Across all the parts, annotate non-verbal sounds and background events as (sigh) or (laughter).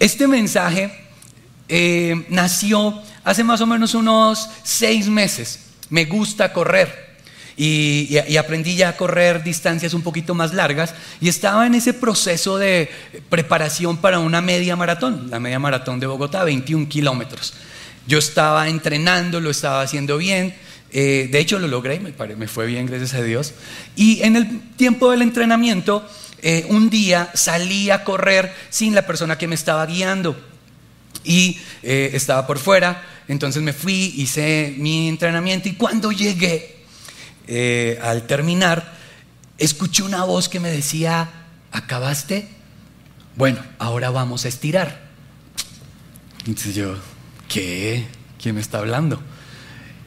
Este mensaje eh, nació hace más o menos unos seis meses. Me gusta correr. Y, aprendí ya a correr distancias un poquito más largas y estaba en ese proceso de preparación para una media maratón, la media maratón de Bogotá, 21 kilómetros. Yo estaba entrenando, lo estaba haciendo bien, eh, de hecho lo logré, me, me, fue bien, gracias a Dios. Y en el tiempo del entrenamiento, eh, un día salí a correr sin la persona que me estaba guiando y eh, estaba por fuera, entonces me fui, hice mi entrenamiento y cuando llegué eh, al terminar, escuché una voz que me decía, ¿acabaste? Bueno, ahora vamos a estirar. Entonces yo, ¿qué? ¿Quién me está hablando?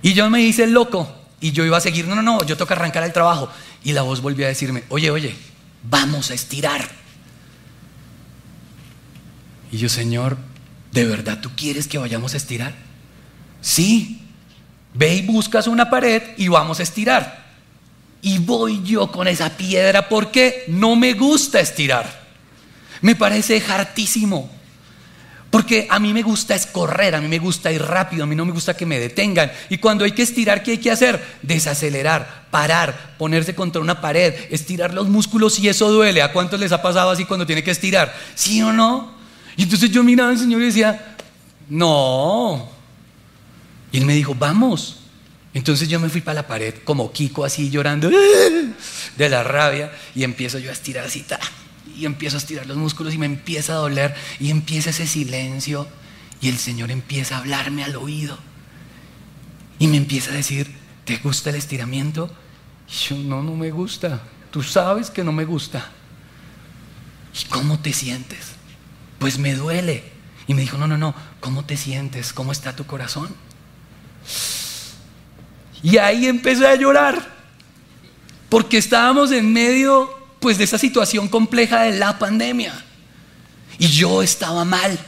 Y yo me hice loco y yo iba a seguir, no, no, no, yo toca arrancar el trabajo. Y la voz volvió a decirme, oye, oye, vamos a estirar. Y yo, Señor, ¿de verdad tú quieres que vayamos a estirar? Sí, Ve y buscas una pared y vamos a estirar. Y voy yo con esa piedra porque no me gusta estirar. Me parece hartísimo. Porque a mí me gusta es correr, a mí me gusta ir rápido, a mí no me gusta que me detengan. Y cuando hay que estirar, ¿qué hay que hacer? Desacelerar, parar, ponerse contra una pared, estirar los músculos y eso duele. ¿A cuántos les ha pasado así cuando tiene que estirar? ¿Sí o no? Y entonces yo miraba al Señor y decía, no, y él me dijo, vamos. Entonces yo me fui para la pared como Kiko así llorando (laughs) de la rabia y empiezo yo a estirar así, y empiezo a estirar los músculos y me empieza a doler y empieza ese silencio y el Señor empieza a hablarme al oído y me empieza a decir, ¿te gusta el estiramiento? Y yo, no, no me gusta. Tú sabes que no me gusta. ¿Y cómo te sientes? Pues me duele. Y me dijo, no, no, no, ¿cómo te sientes? ¿Cómo está tu corazón? Y ahí empecé a llorar, porque estábamos en medio pues de esa situación compleja de la pandemia. Y yo estaba mal.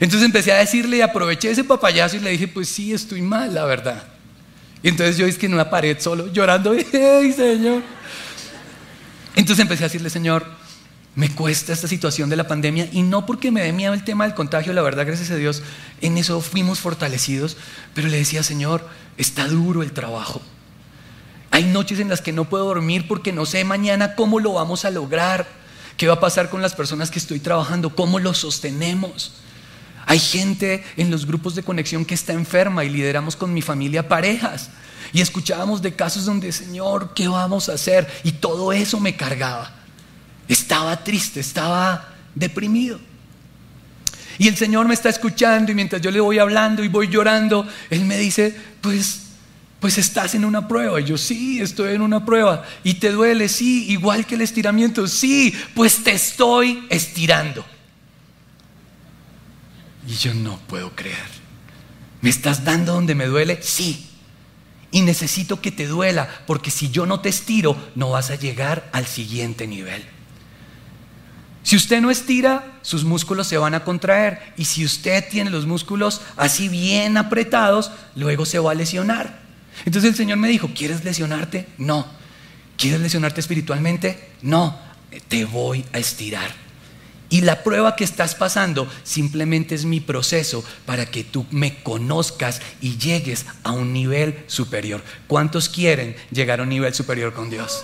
Entonces empecé a decirle y aproveché ese papayazo y le dije, pues sí, estoy mal, la verdad. Y entonces yo es que en una pared solo llorando, (laughs) ¡ay, Señor! Entonces empecé a decirle, Señor, me cuesta esta situación de la pandemia y no porque me dé el tema del contagio, la verdad, gracias a Dios, en eso fuimos fortalecidos, pero le decía, Señor, está duro el trabajo. Hay noches en las que no puedo dormir porque no sé mañana cómo lo vamos a lograr, qué va a pasar con las personas que estoy trabajando, cómo lo sostenemos. Hay gente en los grupos de conexión que está enferma y lideramos con mi familia parejas. Y escuchábamos de casos donde, Señor, ¿qué vamos a hacer? Y todo eso me cargaba. Estaba triste, estaba deprimido. Y el Señor me está escuchando y mientras yo le voy hablando y voy llorando, Él me dice, pues, pues estás en una prueba. Y yo, sí, estoy en una prueba. ¿Y te duele? Sí, igual que el estiramiento. Sí, pues te estoy estirando. Y yo no puedo creer. ¿Me estás dando donde me duele? Sí. Y necesito que te duela, porque si yo no te estiro, no vas a llegar al siguiente nivel. Si usted no estira, sus músculos se van a contraer. Y si usted tiene los músculos así bien apretados, luego se va a lesionar. Entonces el Señor me dijo, ¿quieres lesionarte? No. ¿Quieres lesionarte espiritualmente? No. Te voy a estirar. Y la prueba que estás pasando simplemente es mi proceso para que tú me conozcas y llegues a un nivel superior. ¿Cuántos quieren llegar a un nivel superior con Dios?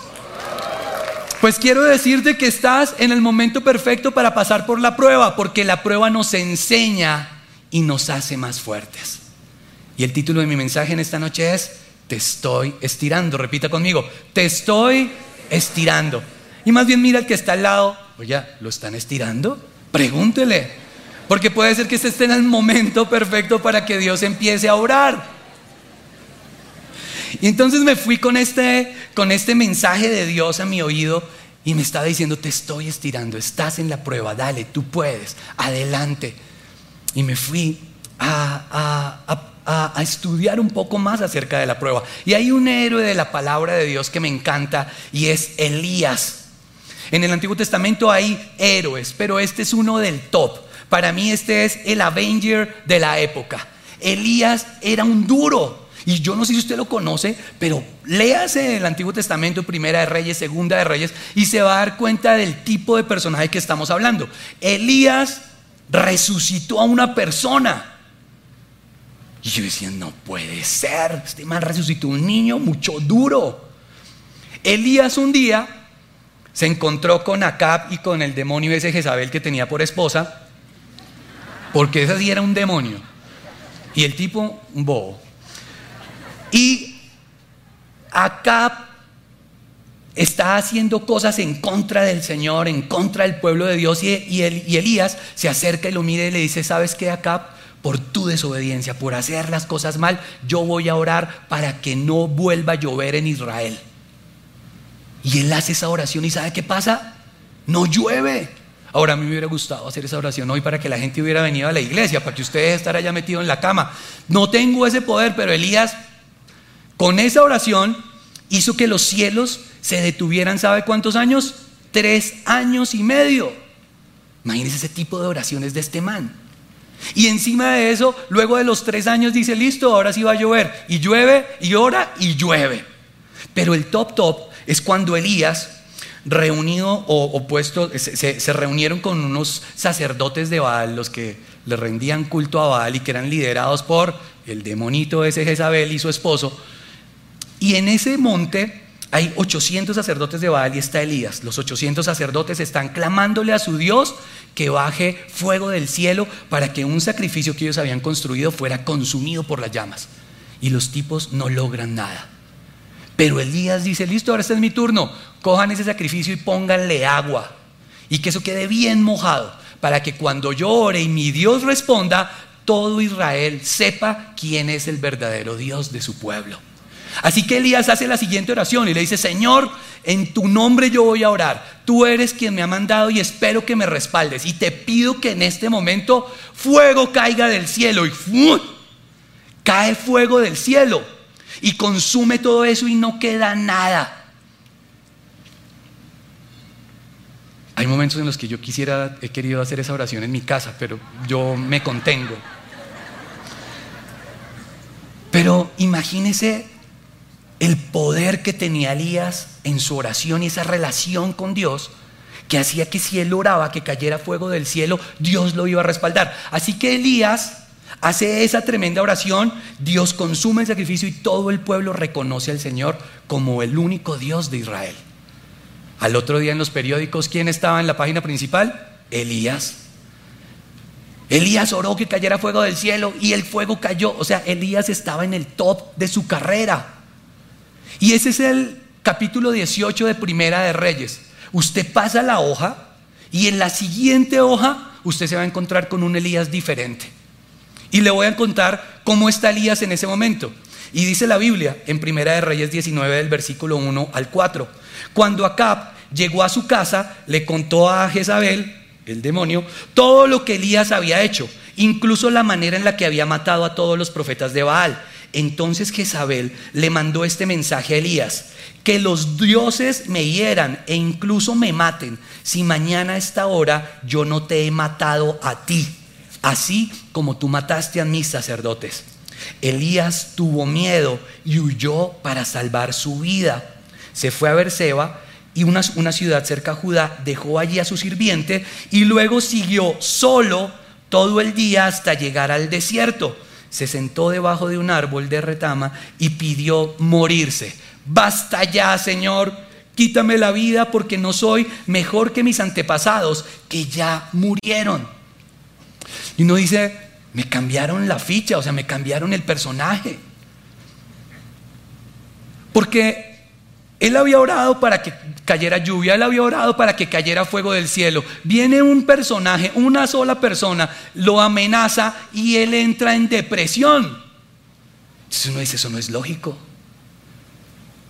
Pues quiero decirte que estás en el momento perfecto para pasar por la prueba, porque la prueba nos enseña y nos hace más fuertes. Y el título de mi mensaje en esta noche es, te estoy estirando. Repita conmigo, te estoy estirando. Y más bien mira al que está al lado, oye, ¿lo están estirando? Pregúntele, porque puede ser que este esté en el momento perfecto para que Dios empiece a orar. Y entonces me fui con este, con este mensaje de Dios a mi oído y me estaba diciendo, te estoy estirando, estás en la prueba, dale, tú puedes, adelante. Y me fui a, a, a, estudiar un poco más acerca de la prueba. Y hay un héroe de la palabra de Dios que me encanta y es Elías. En el Antiguo Testamento hay héroes, pero este es uno del top. Para mí este es el Avenger de la época. Elías era un duro, y yo no sé si usted lo conoce, pero léase el Antiguo Testamento, Primera de Reyes, Segunda de Reyes, y se va a dar cuenta del tipo de personaje que estamos hablando. Elías resucitó a una persona. Y yo decía, no puede ser, este man resucitó un niño mucho duro. Elías un día se encontró con Acab y con el demonio ese Jezabel que tenía por esposa, porque ese sí era un demonio. Y el tipo, un bobo. Y Acab está haciendo cosas en contra del Señor, en contra del pueblo de Dios. Y, Elías se acerca y lo mira y le dice, ¿sabes qué, Acab? Por tu desobediencia, por hacer las cosas mal, yo voy a orar para que no vuelva a llover en Israel. Y él hace esa oración y ¿sabe qué pasa? No llueve. Ahora a mí me hubiera gustado hacer esa oración hoy para que la gente hubiera venido a la iglesia, para que ustedes estén ya metido en la cama. No tengo ese poder, pero Elías con esa oración hizo que los cielos se detuvieran, ¿sabe cuántos años? Tres años y medio. Imagínense ese tipo de oraciones de este man. Y encima de eso, luego de los tres años dice, listo, ahora sí va a llover. Y llueve, y ora, y llueve. Pero el top top es cuando Elías, reunido o, opuesto, se, reunieron con unos sacerdotes de Baal, los que le rendían culto a Baal y que eran liderados por el demonito ese Jezabel y su esposo. Y en ese monte hay 800 sacerdotes de Baal y está Elías. Los 800 sacerdotes están clamándole a su Dios que baje fuego del cielo para que un sacrificio que ellos habían construido fuera consumido por las llamas. Y los tipos no logran nada. Pero Elías dice, listo, ahora este es mi turno. Cojan ese sacrificio y pónganle agua. Y que eso quede bien mojado. Para que cuando yo ore y mi Dios responda, todo Israel sepa quién es el verdadero Dios de su pueblo. Así que Elías hace la siguiente oración y le dice, Señor, en tu nombre yo voy a orar. Tú eres quien me ha mandado y espero que me respaldes. Y te pido que en este momento fuego caiga del cielo y cae fuego del cielo y consume todo eso y no queda nada. Hay momentos en los que yo quisiera, he querido hacer esa oración en mi casa, pero yo me contengo. Pero imagínese el poder que tenía Elías en su oración y esa relación con Dios que hacía que si él oraba que cayera fuego del cielo, Dios lo iba a respaldar. Así que Elías hace esa tremenda oración, Dios consume el sacrificio y todo el pueblo reconoce al Señor como el único Dios de Israel. Al otro día en los periódicos, ¿quién estaba en la página principal? Elías. Elías oró que cayera fuego del cielo y el fuego cayó. O sea, Elías estaba en el top de su carrera. Y ese es el capítulo 18 de Primera de Reyes. Usted pasa la hoja y en la siguiente hoja usted se va a encontrar con un Elías diferente. Y le voy a contar cómo está Elías en ese momento. Y dice la Biblia en Primera de Reyes 19 del versículo 1 al 4. Cuando Acab llegó a su casa, le contó a Jezabel, el demonio, todo lo que Elías había hecho, incluso la manera en la que había matado a todos los profetas de Baal entonces Jezabel le mandó este mensaje a Elías, que los dioses me hieran e incluso me maten, si mañana a esta hora yo no te he matado a ti, así como tú mataste a mis sacerdotes. Elías tuvo miedo y huyó para salvar su vida. Se fue a Berseba y una, una ciudad cerca a Judá, dejó allí a su sirviente y luego siguió solo todo el día hasta llegar al desierto se sentó debajo de un árbol de retama y pidió morirse. Basta ya, Señor, quítame la vida porque no soy mejor que mis antepasados que ya murieron. Y uno dice, me cambiaron la ficha, o sea, me cambiaron el personaje. Porque él había orado para que cayera lluvia, él había orado para que cayera fuego del cielo. Viene un personaje, una sola persona, lo amenaza y él entra en depresión. Eso no es lógico.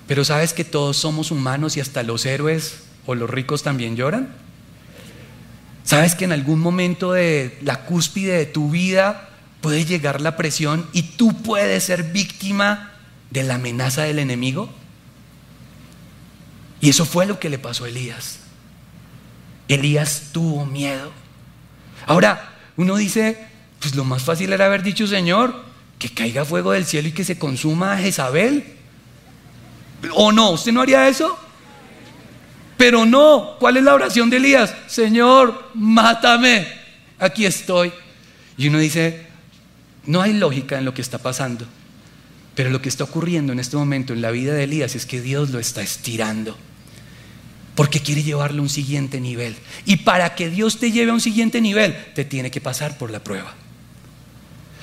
Pero sabes que todos somos humanos y hasta los héroes o los ricos también lloran. ¿Sabes que en algún momento de la cúspide de tu vida puede llegar la presión y tú puedes ser víctima de la amenaza del enemigo? Y eso fue lo que le pasó a Elías. Elías tuvo miedo. Ahora, uno dice, pues lo más fácil era haber dicho, Señor, que caiga fuego del cielo y que se consuma a Jezabel. ¿O no? ¿Usted no haría eso? Pero no, ¿cuál es la oración de Elías? Señor, mátame. aquí estoy. Y uno dice, no hay lógica en lo que está pasando. Pero lo que está ocurriendo en este momento en la vida de Elías es que Dios lo está estirando. Porque quiere llevarlo a un siguiente nivel. Y para que Dios te lleve a un siguiente nivel, te tiene que pasar por la prueba.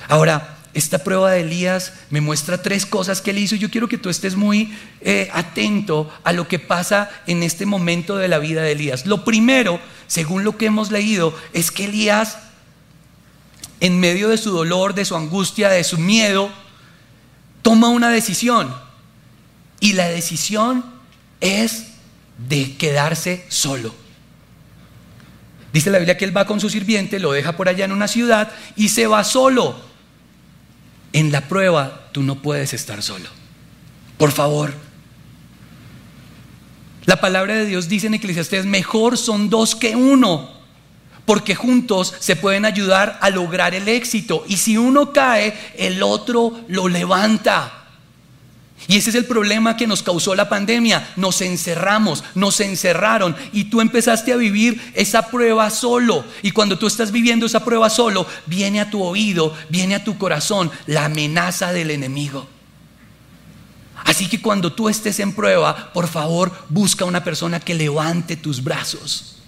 Ahora, esta prueba de Elías me muestra tres cosas que él hizo yo quiero que tú estés muy eh, atento a lo que pasa en este momento de la vida de Elías. Lo primero, según lo que hemos leído, es que Elías, en medio de su dolor, de su angustia, de su miedo, toma una decisión. Y la decisión es de quedarse solo. Dice la Biblia que él va con su sirviente, lo deja por allá en una ciudad y se va solo. En la prueba tú no puedes estar solo. Por favor. La palabra de Dios dice en Eclesiastés, mejor son dos que uno, porque juntos se pueden ayudar a lograr el éxito. Y si uno cae, el otro lo levanta. Y ese es el problema que nos causó la pandemia. Nos encerramos, nos encerraron y tú empezaste a vivir esa prueba solo. Y cuando tú estás viviendo esa prueba solo, viene a tu oído, viene a tu corazón la amenaza del enemigo. Así que cuando tú estés en prueba, por favor, busca una persona que levante tus brazos.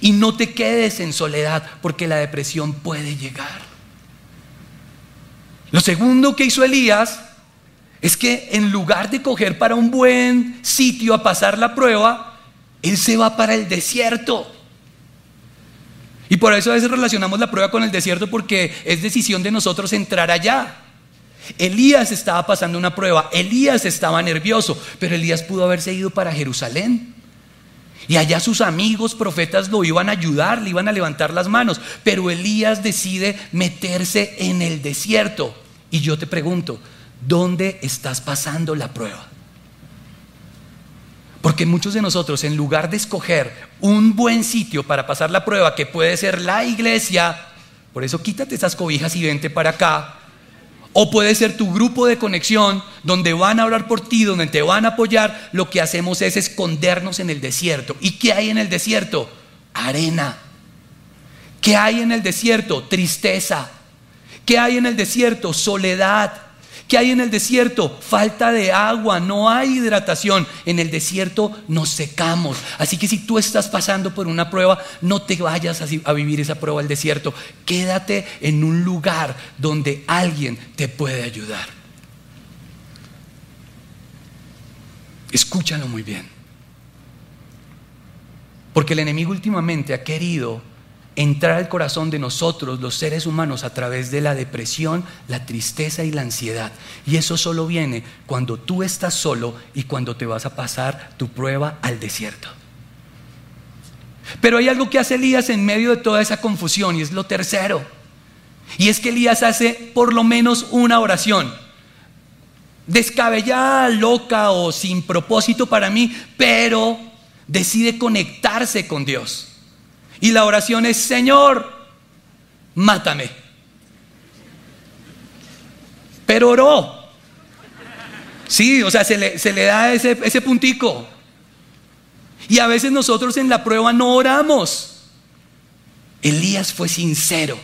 Y no te quedes en soledad porque la depresión puede llegar. Lo segundo que hizo Elías es que en lugar de coger para un buen sitio a pasar la prueba, él se va para el desierto. Y por eso a veces relacionamos la prueba con el desierto porque es decisión de nosotros entrar allá. Elías estaba pasando una prueba, Elías estaba nervioso, pero Elías pudo haberse ido para Jerusalén. Y allá sus amigos profetas lo iban a ayudar, le iban a levantar las manos, pero Elías decide meterse en el desierto. Y yo te pregunto, ¿Dónde estás pasando la prueba? Porque muchos de nosotros, en lugar de escoger un buen sitio para pasar la prueba, que puede ser la iglesia, por eso quítate esas cobijas y vente para acá, o puede ser tu grupo de conexión donde van a hablar por ti, donde te van a apoyar, lo que hacemos es escondernos en el desierto. ¿Y qué hay en el desierto? Arena. ¿Qué hay en el desierto? Tristeza. ¿Qué hay en el desierto? Soledad. ¿Qué hay en el desierto? Falta de agua, no hay hidratación. En el desierto nos secamos. Así que si tú estás pasando por una prueba, no te vayas a vivir esa prueba al desierto. Quédate en un lugar donde alguien te puede ayudar. Escúchalo muy bien. Porque el enemigo últimamente ha querido entrar al corazón de nosotros, los seres humanos, a través de la depresión, la tristeza y la ansiedad. Y eso solo viene cuando tú estás solo y cuando te vas a pasar tu prueba al desierto. Pero hay algo que hace Elías en medio de toda esa confusión y es lo tercero. Y es que Elías hace por lo menos una oración. Descabellada, loca o sin propósito para mí, pero decide conectarse con Dios. Y la oración es, Señor, mátame. Pero oró. Sí, o sea, se le, da ese, ese puntico. Y a veces nosotros en la prueba no oramos. Elías fue sincero.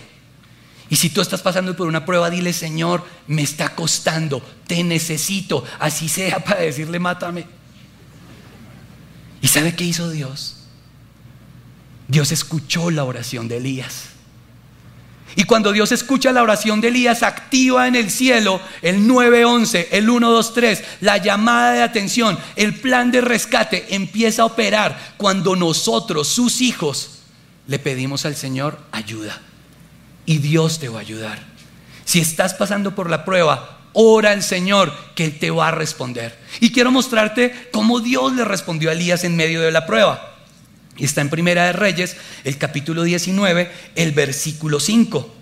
Y si tú estás pasando por una prueba, dile, Señor, me está costando, te necesito, así sea para decirle, mátame. ¿Y sabe qué hizo Dios? Dios escuchó la oración de Elías. Y cuando Dios escucha la oración de Elías, activa en el cielo el 911, el 123, la llamada de atención, el plan de rescate empieza a operar cuando nosotros, sus hijos, le pedimos al Señor ayuda. Y Dios te va a ayudar. Si estás pasando por la prueba, ora al Señor que Él te va a responder. Y quiero mostrarte cómo Dios le respondió a Elías en medio de la prueba. Está en Primera de Reyes, el capítulo 19, el versículo 5.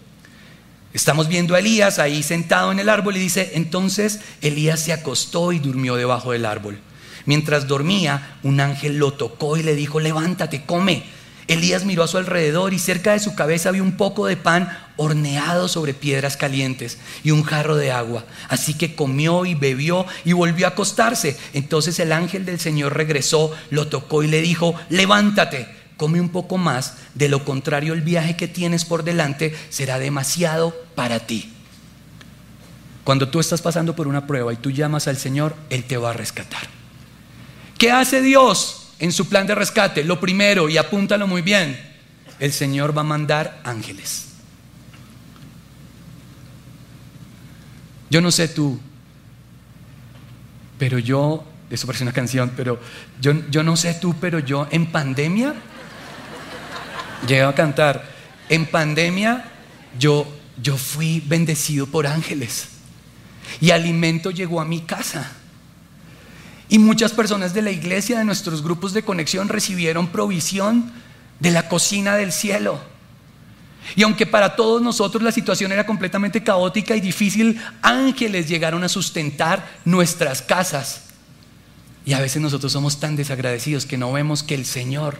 Estamos viendo a Elías ahí sentado en el árbol y dice, entonces Elías se acostó y durmió debajo del árbol. Mientras dormía, un ángel lo tocó y le dijo, levántate, come. Elías miró a su alrededor y cerca de su cabeza había un poco de pan horneado sobre piedras calientes y un jarro de agua. Así que comió y bebió y volvió a acostarse. Entonces el ángel del Señor regresó, lo tocó y le dijo, levántate, come un poco más, de lo contrario el viaje que tienes por delante será demasiado para ti. Cuando tú estás pasando por una prueba y tú llamas al Señor, Él te va a rescatar. ¿Qué hace Dios en su plan de rescate? Lo primero, y apúntalo muy bien, el Señor va a mandar ángeles. Yo no sé tú, pero yo, eso parece una canción, pero yo, yo no sé tú, pero yo en pandemia, llegué a cantar, en pandemia yo, yo fui bendecido por ángeles y alimento llegó a mi casa. Y muchas personas de la iglesia, de nuestros grupos de conexión, recibieron provisión de la cocina del cielo. Y aunque para todos nosotros la situación era completamente caótica y difícil, ángeles llegaron a sustentar nuestras casas. Y a veces nosotros somos tan desagradecidos que no vemos que el Señor,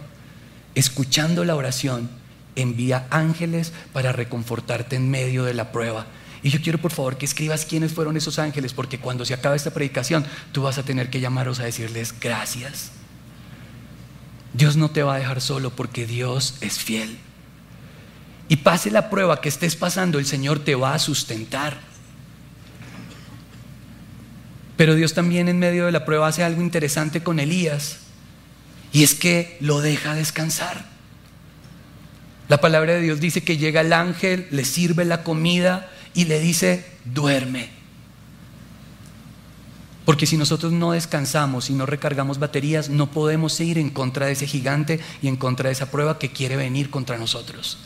escuchando la oración, envía ángeles para reconfortarte en medio de la prueba. Y yo quiero por favor que escribas quiénes fueron esos ángeles, porque cuando se acabe esta predicación, tú vas a tener que llamarlos a decirles gracias. Dios no te va a dejar solo porque Dios es fiel. Y pase la prueba que estés pasando, el Señor te va a sustentar. Pero Dios también en medio de la prueba hace algo interesante con Elías. Y es que lo deja descansar. La palabra de Dios dice que llega el ángel, le sirve la comida y le dice, duerme. Porque si nosotros no descansamos y no recargamos baterías, no podemos ir en contra de ese gigante y en contra de esa prueba que quiere venir contra nosotros.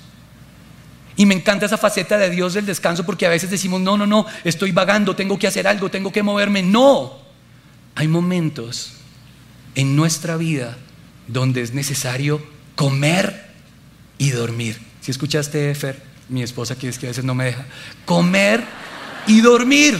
Y me encanta esa faceta de Dios del descanso porque a veces decimos, no, no, no, estoy vagando, tengo que hacer algo, tengo que moverme. No, hay momentos en nuestra vida donde es necesario comer y dormir. Si escuchaste, Fer, mi esposa que es que a veces no me deja, comer y dormir.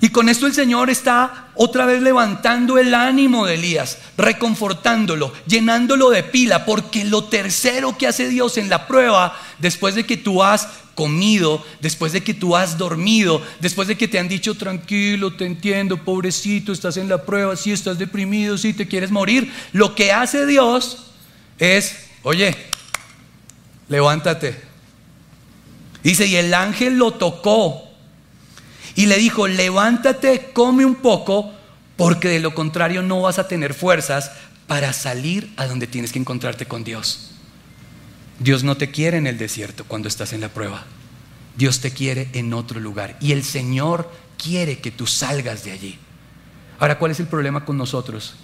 Y con esto el Señor está otra vez levantando el ánimo de Elías, reconfortándolo, llenándolo de pila, porque lo tercero que hace Dios en la prueba, después de que tú has comido, después de que tú has dormido, después de que te han dicho tranquilo, te entiendo, pobrecito, estás en la prueba, si estás deprimido, si te quieres morir, lo que hace Dios es, oye, levántate. Dice, y el ángel lo tocó y le dijo, levántate, come un poco, porque de lo contrario no vas a tener fuerzas para salir a donde tienes que encontrarte con Dios. Dios no te quiere en el desierto cuando estás en la prueba. Dios te quiere en otro lugar. Y el Señor quiere que tú salgas de allí. Ahora, ¿cuál es el problema con nosotros?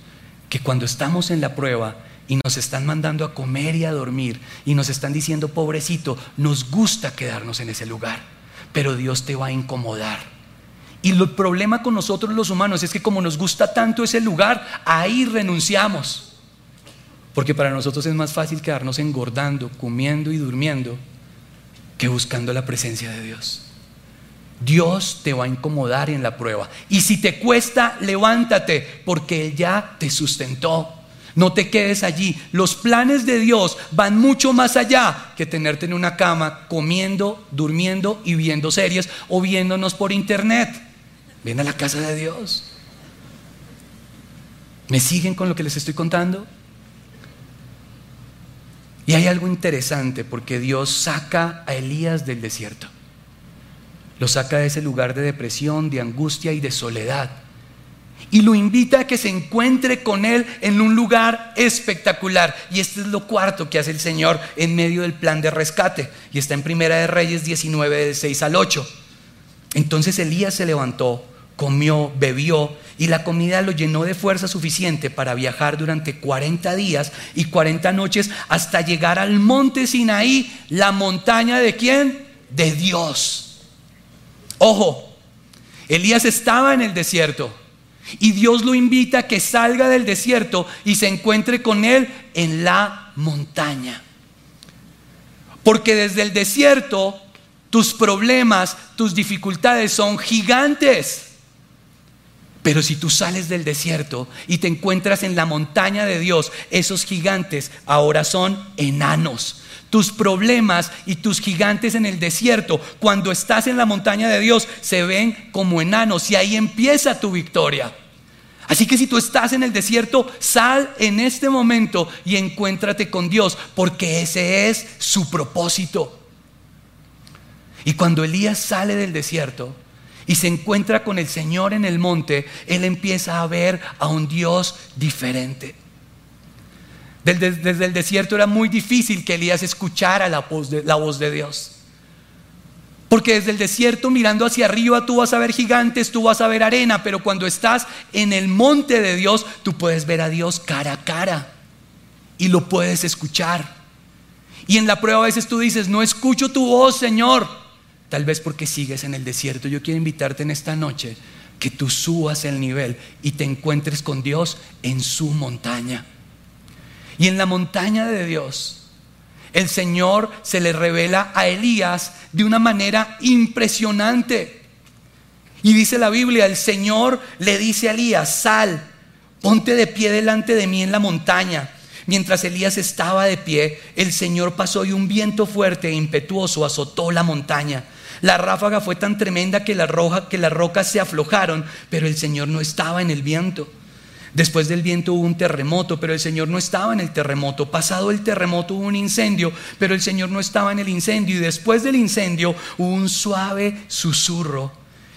Que cuando estamos en la prueba y nos están mandando a comer y a dormir y nos están diciendo, pobrecito, nos gusta quedarnos en ese lugar, pero Dios te va a incomodar. Y el problema con nosotros los humanos es que como nos gusta tanto ese lugar, ahí renunciamos. Porque para nosotros es más fácil quedarnos engordando, comiendo y durmiendo que buscando la presencia de Dios. Dios te va a incomodar en la prueba. Y si te cuesta, levántate, porque Él ya te sustentó. No te quedes allí. Los planes de Dios van mucho más allá que tenerte en una cama comiendo, durmiendo y viendo series o viéndonos por internet. Ven a la casa de Dios. ¿Me siguen con lo que les estoy contando? Y hay algo interesante porque Dios saca a Elías del desierto. Lo saca de ese lugar de depresión, de angustia y de soledad. Y lo invita a que se encuentre con Él en un lugar espectacular. Y este es lo cuarto que hace el Señor en medio del plan de rescate. Y está en Primera de Reyes 19, de 6 al 8. Entonces Elías se levantó, comió, bebió y la comida lo llenó de fuerza suficiente para viajar durante 40 días y 40 noches hasta llegar al monte Sinaí, la montaña de quién? De Dios. Ojo, Elías estaba en el desierto y Dios lo invita a que salga del desierto y se encuentre con él en la montaña. Porque desde el desierto tus problemas, tus dificultades son gigantes. Pero si tú sales del desierto y te encuentras en la montaña de Dios, esos gigantes ahora son enanos. Tus problemas y tus gigantes en el desierto, cuando estás en la montaña de Dios, se ven como enanos y ahí empieza tu victoria. Así que si tú estás en el desierto, sal en este momento y encuéntrate con Dios, porque ese es su propósito. Y cuando Elías sale del desierto y se encuentra con el Señor en el monte, él empieza a ver a un Dios diferente. Desde, el desierto era muy difícil que Elías escuchara la voz, de, la voz de Dios. Porque desde el desierto mirando hacia arriba tú vas a ver gigantes, tú vas a ver arena, pero cuando estás en el monte de Dios, tú puedes ver a Dios cara a cara y lo puedes escuchar. Y en la prueba a veces tú dices, no escucho tu voz, Señor. Tal vez porque sigues en el desierto. Yo quiero invitarte en esta noche que tú subas el nivel y te encuentres con Dios en su montaña. Y en la montaña de Dios, el Señor se le revela a Elías de una manera impresionante. Y dice la Biblia, el Señor le dice a Elías, sal, ponte de pie delante de mí en la montaña. Mientras Elías estaba de pie, el Señor pasó y un viento fuerte e impetuoso azotó la montaña. La ráfaga fue tan tremenda que, la que las rocas se aflojaron, pero el Señor no estaba en el viento. Después del viento hubo un terremoto, pero el Señor no estaba en el terremoto. Pasado el terremoto hubo un incendio, pero el Señor no estaba en el incendio. Y después del incendio hubo un suave susurro.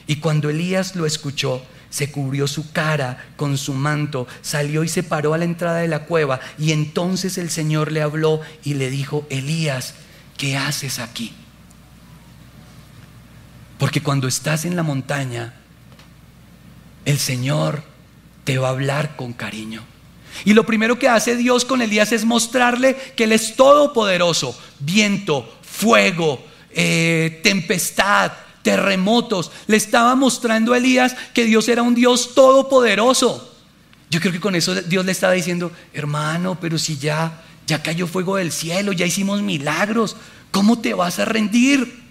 Y cuando Elías lo escuchó, se cubrió su cara con su manto, salió y se paró a la entrada de la cueva. Y entonces el Señor le habló y le dijo, Elías, ¿qué haces aquí? Porque cuando estás en la montaña, el Señor te va a hablar con cariño. Y lo primero que hace Dios con Elías es mostrarle que Él es todopoderoso. Viento, fuego, eh, tempestad, terremotos. Le estaba mostrando a Elías que Dios era un Dios todopoderoso. Yo creo que con eso Dios le estaba diciendo, hermano, pero si ya, ya cayó fuego del cielo, ya hicimos milagros, ¿cómo te vas a rendir?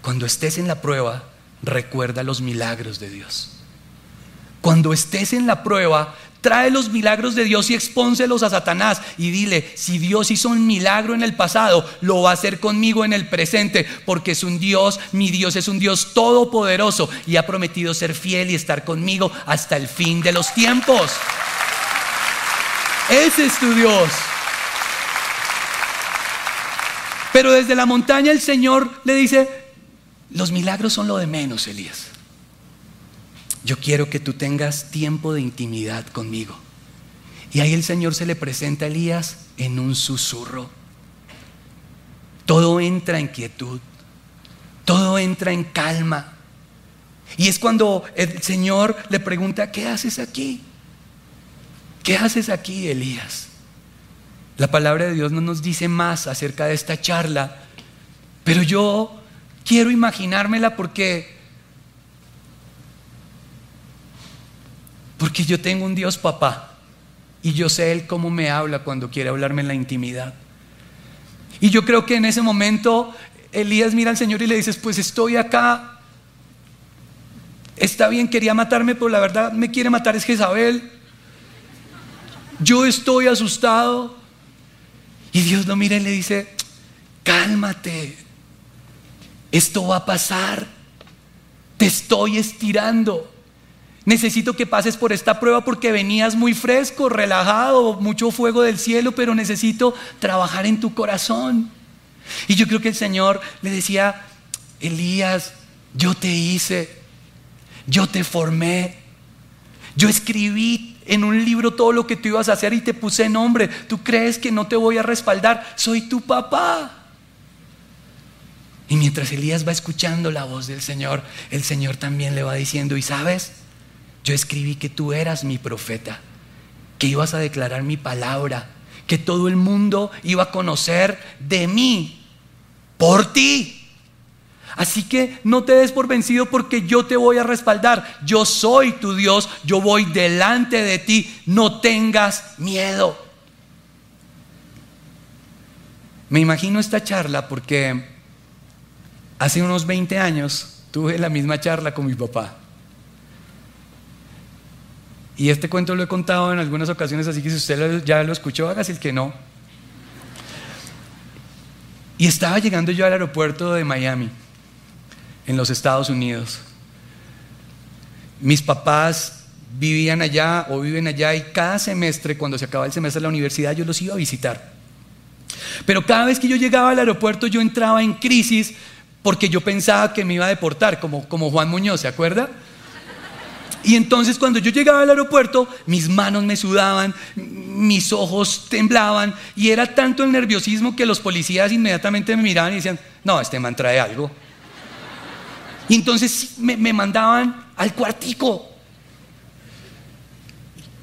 Cuando estés en la prueba, recuerda los milagros de Dios. Cuando estés en la prueba, trae los milagros de Dios y expónselos a Satanás y dile, si Dios hizo un milagro en el pasado, lo va a hacer conmigo en el presente, porque es un Dios, mi Dios es un Dios todopoderoso y ha prometido ser fiel y estar conmigo hasta el fin de los tiempos. Ese es tu Dios. Pero desde la montaña el Señor le dice, los milagros son lo de menos, Elías yo quiero que tú tengas tiempo de intimidad conmigo. Y ahí el Señor se le presenta a Elías en un susurro. Todo entra en quietud, todo entra en calma. Y es cuando el Señor le pregunta, ¿qué haces aquí? ¿Qué haces aquí, Elías? La palabra de Dios no nos dice más acerca de esta charla, pero yo quiero imaginármela porque Porque yo tengo un Dios papá y yo sé Él cómo me habla cuando quiere hablarme en la intimidad. Y yo creo que en ese momento Elías mira al Señor y le dice, pues estoy acá. Está bien, quería matarme, pero la verdad me quiere matar es Jezabel. Yo estoy asustado. Y Dios lo mira y le dice, cálmate, esto va a pasar, te estoy estirando. Necesito que pases por esta prueba porque venías muy fresco, relajado, mucho fuego del cielo, pero necesito trabajar en tu corazón. Y yo creo que el Señor le decía, Elías, yo te hice, yo te formé, yo escribí en un libro todo lo que tú ibas a hacer y te puse nombre. ¿Tú crees que no te voy a respaldar? Soy tu papá. Y mientras Elías va escuchando la voz del Señor, el Señor también le va diciendo, ¿y sabes? Yo escribí que tú eras mi profeta, que ibas a declarar mi palabra, que todo el mundo iba a conocer de mí por ti. Así que no te des por vencido porque yo te voy a respaldar. Yo soy tu Dios, yo voy delante de ti. No tengas miedo. Me imagino esta charla porque hace unos 20 años tuve la misma charla con mi papá. Y este cuento lo he contado en algunas ocasiones, así que si usted ya lo escuchó, hágase el que no. Y estaba llegando yo al aeropuerto de Miami, en los Estados Unidos. Mis papás vivían allá o viven allá y cada semestre, cuando se acaba el semestre de la universidad, yo los iba a visitar. Pero cada vez que yo llegaba al aeropuerto yo entraba en crisis porque yo pensaba que me iba a deportar, como, como Juan Muñoz, ¿se acuerda? Y entonces cuando yo llegaba al aeropuerto, mis manos me sudaban, mis ojos temblaban y era tanto el nerviosismo que los policías inmediatamente me miraban y decían, no, este man trae algo. Y entonces me, mandaban al cuartico.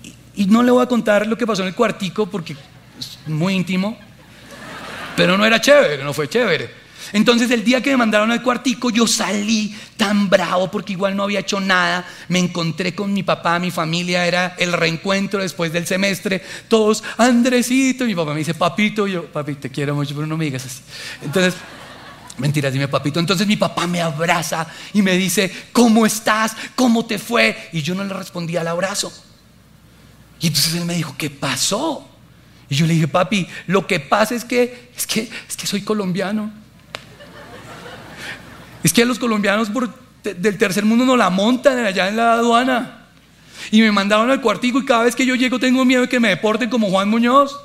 Y, y no le voy a contar lo que pasó en el cuartico porque es muy íntimo, pero no era chévere, no fue chévere. Entonces el día que me mandaron al cuartico yo salí tan bravo porque igual no había hecho nada. Me encontré con mi papá, mi familia, era el reencuentro después del semestre. Todos, Andresito, mi papá me dice, papito, yo, papi, te quiero mucho, pero no me digas así. Entonces, mentiras, dime papito. Entonces mi papá me abraza y me dice, ¿cómo estás? ¿Cómo te fue? Y yo no le respondí al abrazo. Y entonces él me dijo, ¿qué pasó? Y yo le dije, papi, lo que pasa es que, es que, es que soy colombiano. Es que los colombianos del tercer mundo no la montan allá en la aduana. Y me mandaron al cuartico y cada vez que yo llego tengo miedo de que me deporten como Juan Muñoz.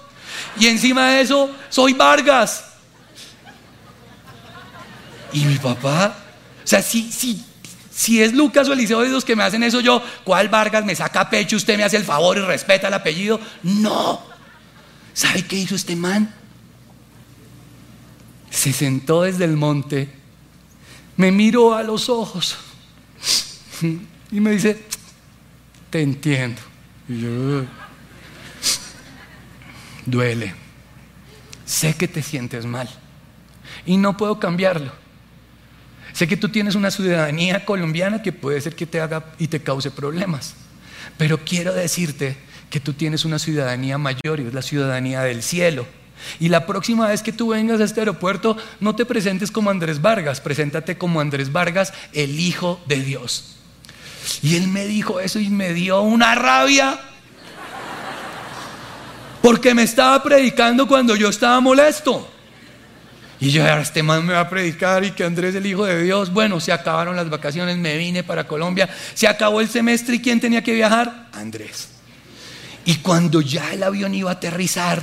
Y encima de eso, soy Vargas. Y mi papá, o sea, si, si, si es Lucas o Eliseo de los que me hacen eso, yo, ¿cuál Vargas me saca pecho? Usted me hace el favor y respeta el apellido. No. ¿Sabe qué hizo este man? Se sentó desde el monte me miró a los ojos y me dice, te entiendo. Yo, duele. Sé que te sientes mal y no puedo cambiarlo. Sé que tú tienes una ciudadanía colombiana que puede ser que te haga y te cause problemas. Pero quiero decirte que tú tienes una ciudadanía mayor y es la ciudadanía del cielo. Y la próxima vez que tú vengas a este aeropuerto, no te presentes como Andrés Vargas, preséntate como Andrés Vargas, el Hijo de Dios. Y él me dijo eso y me dio una rabia. Porque me estaba predicando cuando yo estaba molesto. Y yo, ahora este man me va a predicar y que Andrés el Hijo de Dios. Bueno, se acabaron las vacaciones, me vine para Colombia. Se acabó el semestre y ¿quién tenía que viajar? Andrés. Y cuando ya el avión iba a aterrizar,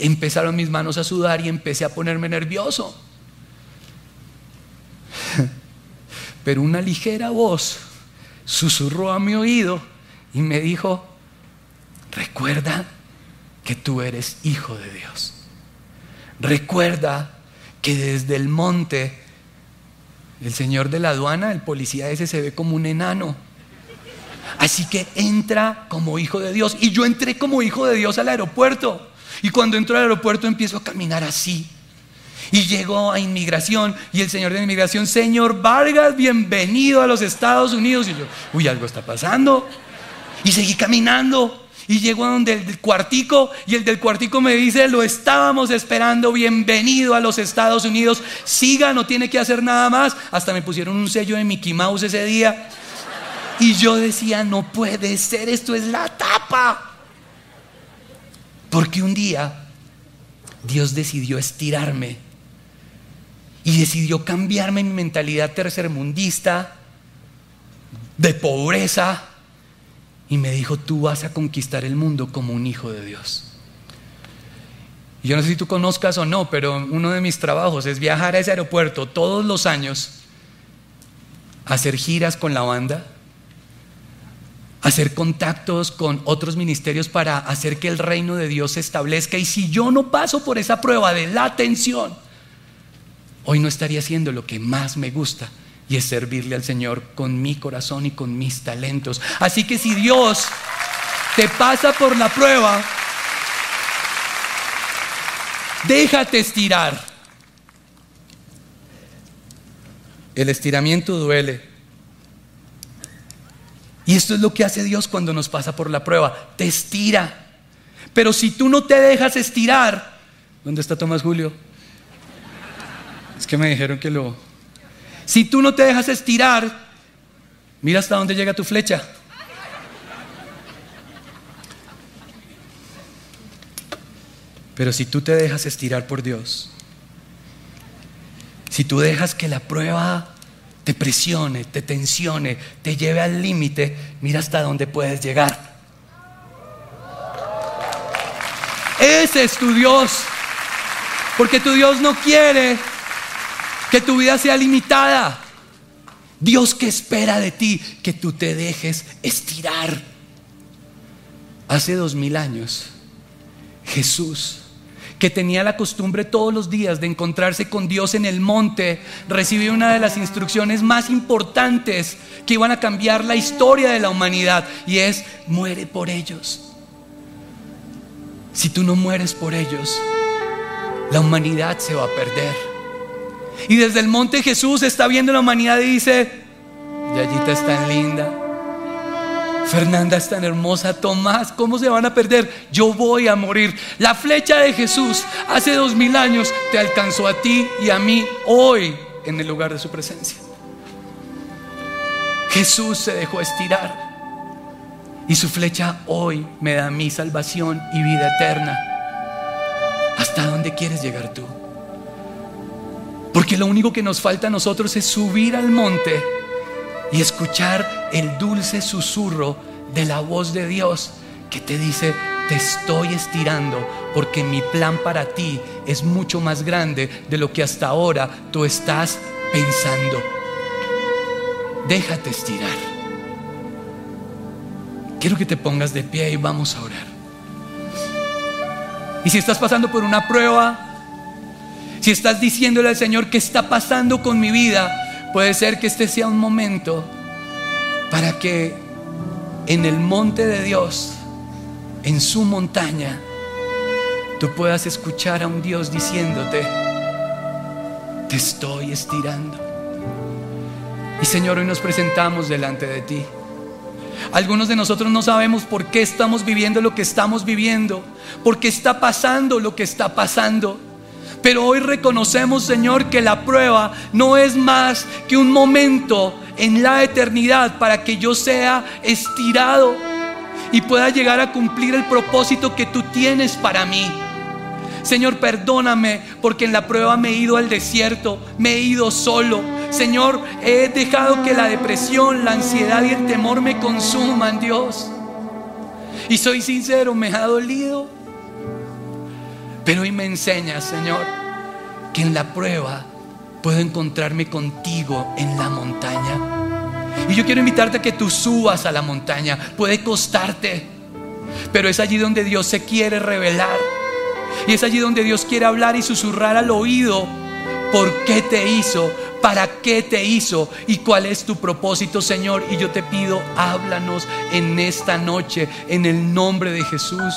empezaron mis manos a sudar y empecé a ponerme nervioso. (laughs) Pero una ligera voz susurró a mi oído y me dijo, recuerda que tú eres hijo de Dios. Recuerda que desde el monte, el señor de la aduana, el policía ese se ve como un enano. Así que entra como hijo de Dios. Y yo entré como hijo de Dios al aeropuerto. Y cuando entro al aeropuerto empiezo a caminar así. Y llego a inmigración y el señor de inmigración, señor Vargas, bienvenido a los Estados Unidos. Y yo, uy, algo está pasando. Y seguí caminando. Y llego a donde el cuartico y el del cuartico me dice, lo estábamos esperando, bienvenido a los Estados Unidos, siga, no tiene que hacer nada más. Hasta me pusieron un sello de Mickey Mouse ese día. Y yo decía, no puede ser, esto es la tapa. Porque un día Dios decidió estirarme y decidió cambiarme mi mentalidad tercermundista, de pobreza, y me dijo, tú vas a conquistar el mundo como un hijo de Dios. Yo no sé si tú conozcas o no, pero uno de mis trabajos es viajar a ese aeropuerto todos los años, hacer giras con la banda, hacer contactos con otros ministerios para hacer que el reino de Dios se establezca. Y si yo no paso por esa prueba de la atención, hoy no estaría haciendo lo que más me gusta y es servirle al Señor con mi corazón y con mis talentos. Así que si Dios te pasa por la prueba, déjate estirar. El estiramiento duele. Y esto es lo que hace Dios cuando nos pasa por la prueba. Te estira. Pero si tú no te dejas estirar, ¿dónde está Tomás Julio? Es que me dijeron que lo... Si tú no te dejas estirar, mira hasta dónde llega tu flecha. Pero si tú te dejas estirar por Dios, si tú dejas que la prueba te presione, te tensione, te lleve al límite, mira hasta dónde puedes llegar. Ese es tu Dios. Porque tu Dios no quiere que tu vida sea limitada. Dios que espera de ti que tú te dejes estirar. Hace dos mil años, Jesús, que tenía la costumbre todos los días de encontrarse con Dios en el monte, recibió una de las instrucciones más importantes que iban a cambiar la historia de la humanidad y es, muere por ellos. Si tú no mueres por ellos, la humanidad se va a perder. Y desde el monte Jesús está viendo la humanidad y dice, Yayita es tan linda, Fernanda es tan hermosa, Tomás, ¿cómo se van a perder? Yo voy a morir. La flecha de Jesús hace dos mil años te alcanzó a ti y a mí hoy en el lugar de su presencia. Jesús se dejó estirar y su flecha hoy me da mi salvación y vida eterna. ¿Hasta dónde quieres llegar tú? Porque lo único que nos falta a nosotros es subir al monte y escuchar el dulce susurro de la voz de Dios que te dice, te estoy estirando porque mi plan para ti es mucho más grande de lo que hasta ahora tú estás pensando. Déjate estirar. Quiero que te pongas de pie y vamos a orar. Y si estás pasando por una prueba, si estás diciéndole al Señor qué está pasando con mi vida, puede ser que este sea un momento para que en el monte de Dios, en su montaña, tú puedas escuchar a un Dios diciéndote, te estoy estirando. Y Señor, hoy nos presentamos delante de ti. Algunos de nosotros no sabemos por qué estamos viviendo lo que estamos viviendo, por qué está pasando lo que está pasando. Pero hoy reconocemos, Señor, que la prueba no es más que un momento en la eternidad para que yo sea estirado y pueda llegar a cumplir el propósito que tú tienes para mí. Señor, perdóname porque en la prueba me he ido al desierto, me he ido solo. Señor, he dejado que la depresión, la ansiedad y el temor me consuman, Dios. Y soy sincero, me ha dolido. Pero hoy me enseñas, Señor, que en la prueba puedo encontrarme contigo en la montaña. Y yo quiero invitarte a que tú subas a la montaña. Puede costarte, pero es allí donde Dios se quiere revelar. Y es allí donde Dios quiere hablar y susurrar al oído por qué te hizo, para qué te hizo y cuál es tu propósito, Señor. Y yo te pido, háblanos en esta noche, en el nombre de Jesús.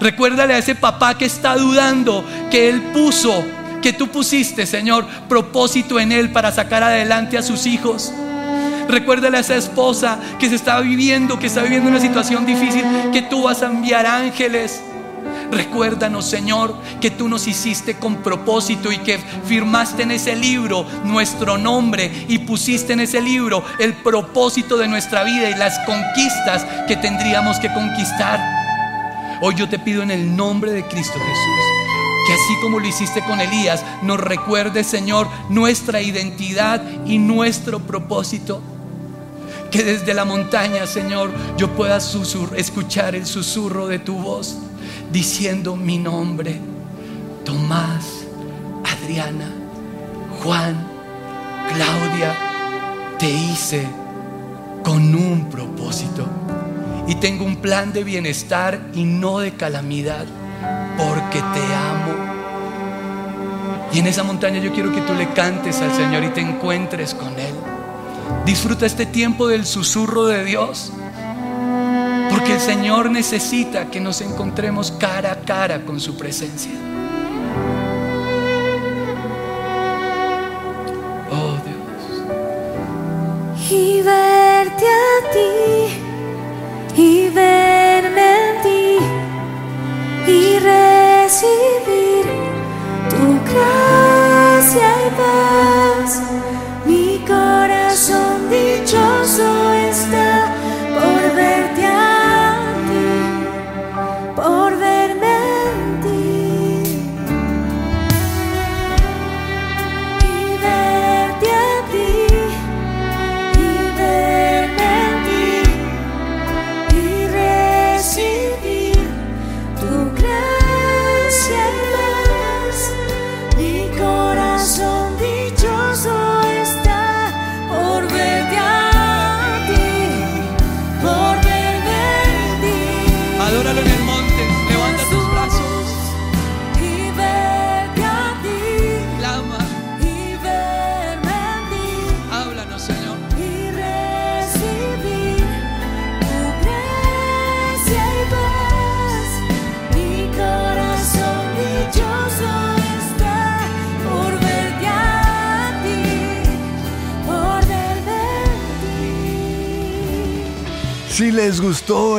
Recuérdale a ese papá que está dudando que Él puso, que tú pusiste, Señor, propósito en Él para sacar adelante a sus hijos. Recuérdale a esa esposa que se está viviendo, que está viviendo una situación difícil, que tú vas a enviar ángeles Recuérdanos, Señor, que tú nos hiciste con propósito y que firmaste en ese libro nuestro nombre y pusiste en ese libro el propósito de nuestra vida y las conquistas que tendríamos que conquistar. Hoy yo te pido en el nombre de Cristo Jesús que así como lo hiciste con Elías, nos recuerde, Señor, nuestra identidad y nuestro propósito. Que desde la montaña, Señor, yo pueda escuchar el susurro de tu voz diciendo mi nombre. Tomás, Adriana, Juan, Claudia, te hice con un propósito. Y tengo un plan de bienestar y no de calamidad, porque te amo. Y en esa montaña yo quiero que tú le cantes al Señor y te encuentres con Él. Disfruta este tiempo del susurro de Dios. Porque el Señor necesita que nos encontremos cara a cara con su presencia. Oh Dios. Y verte a ti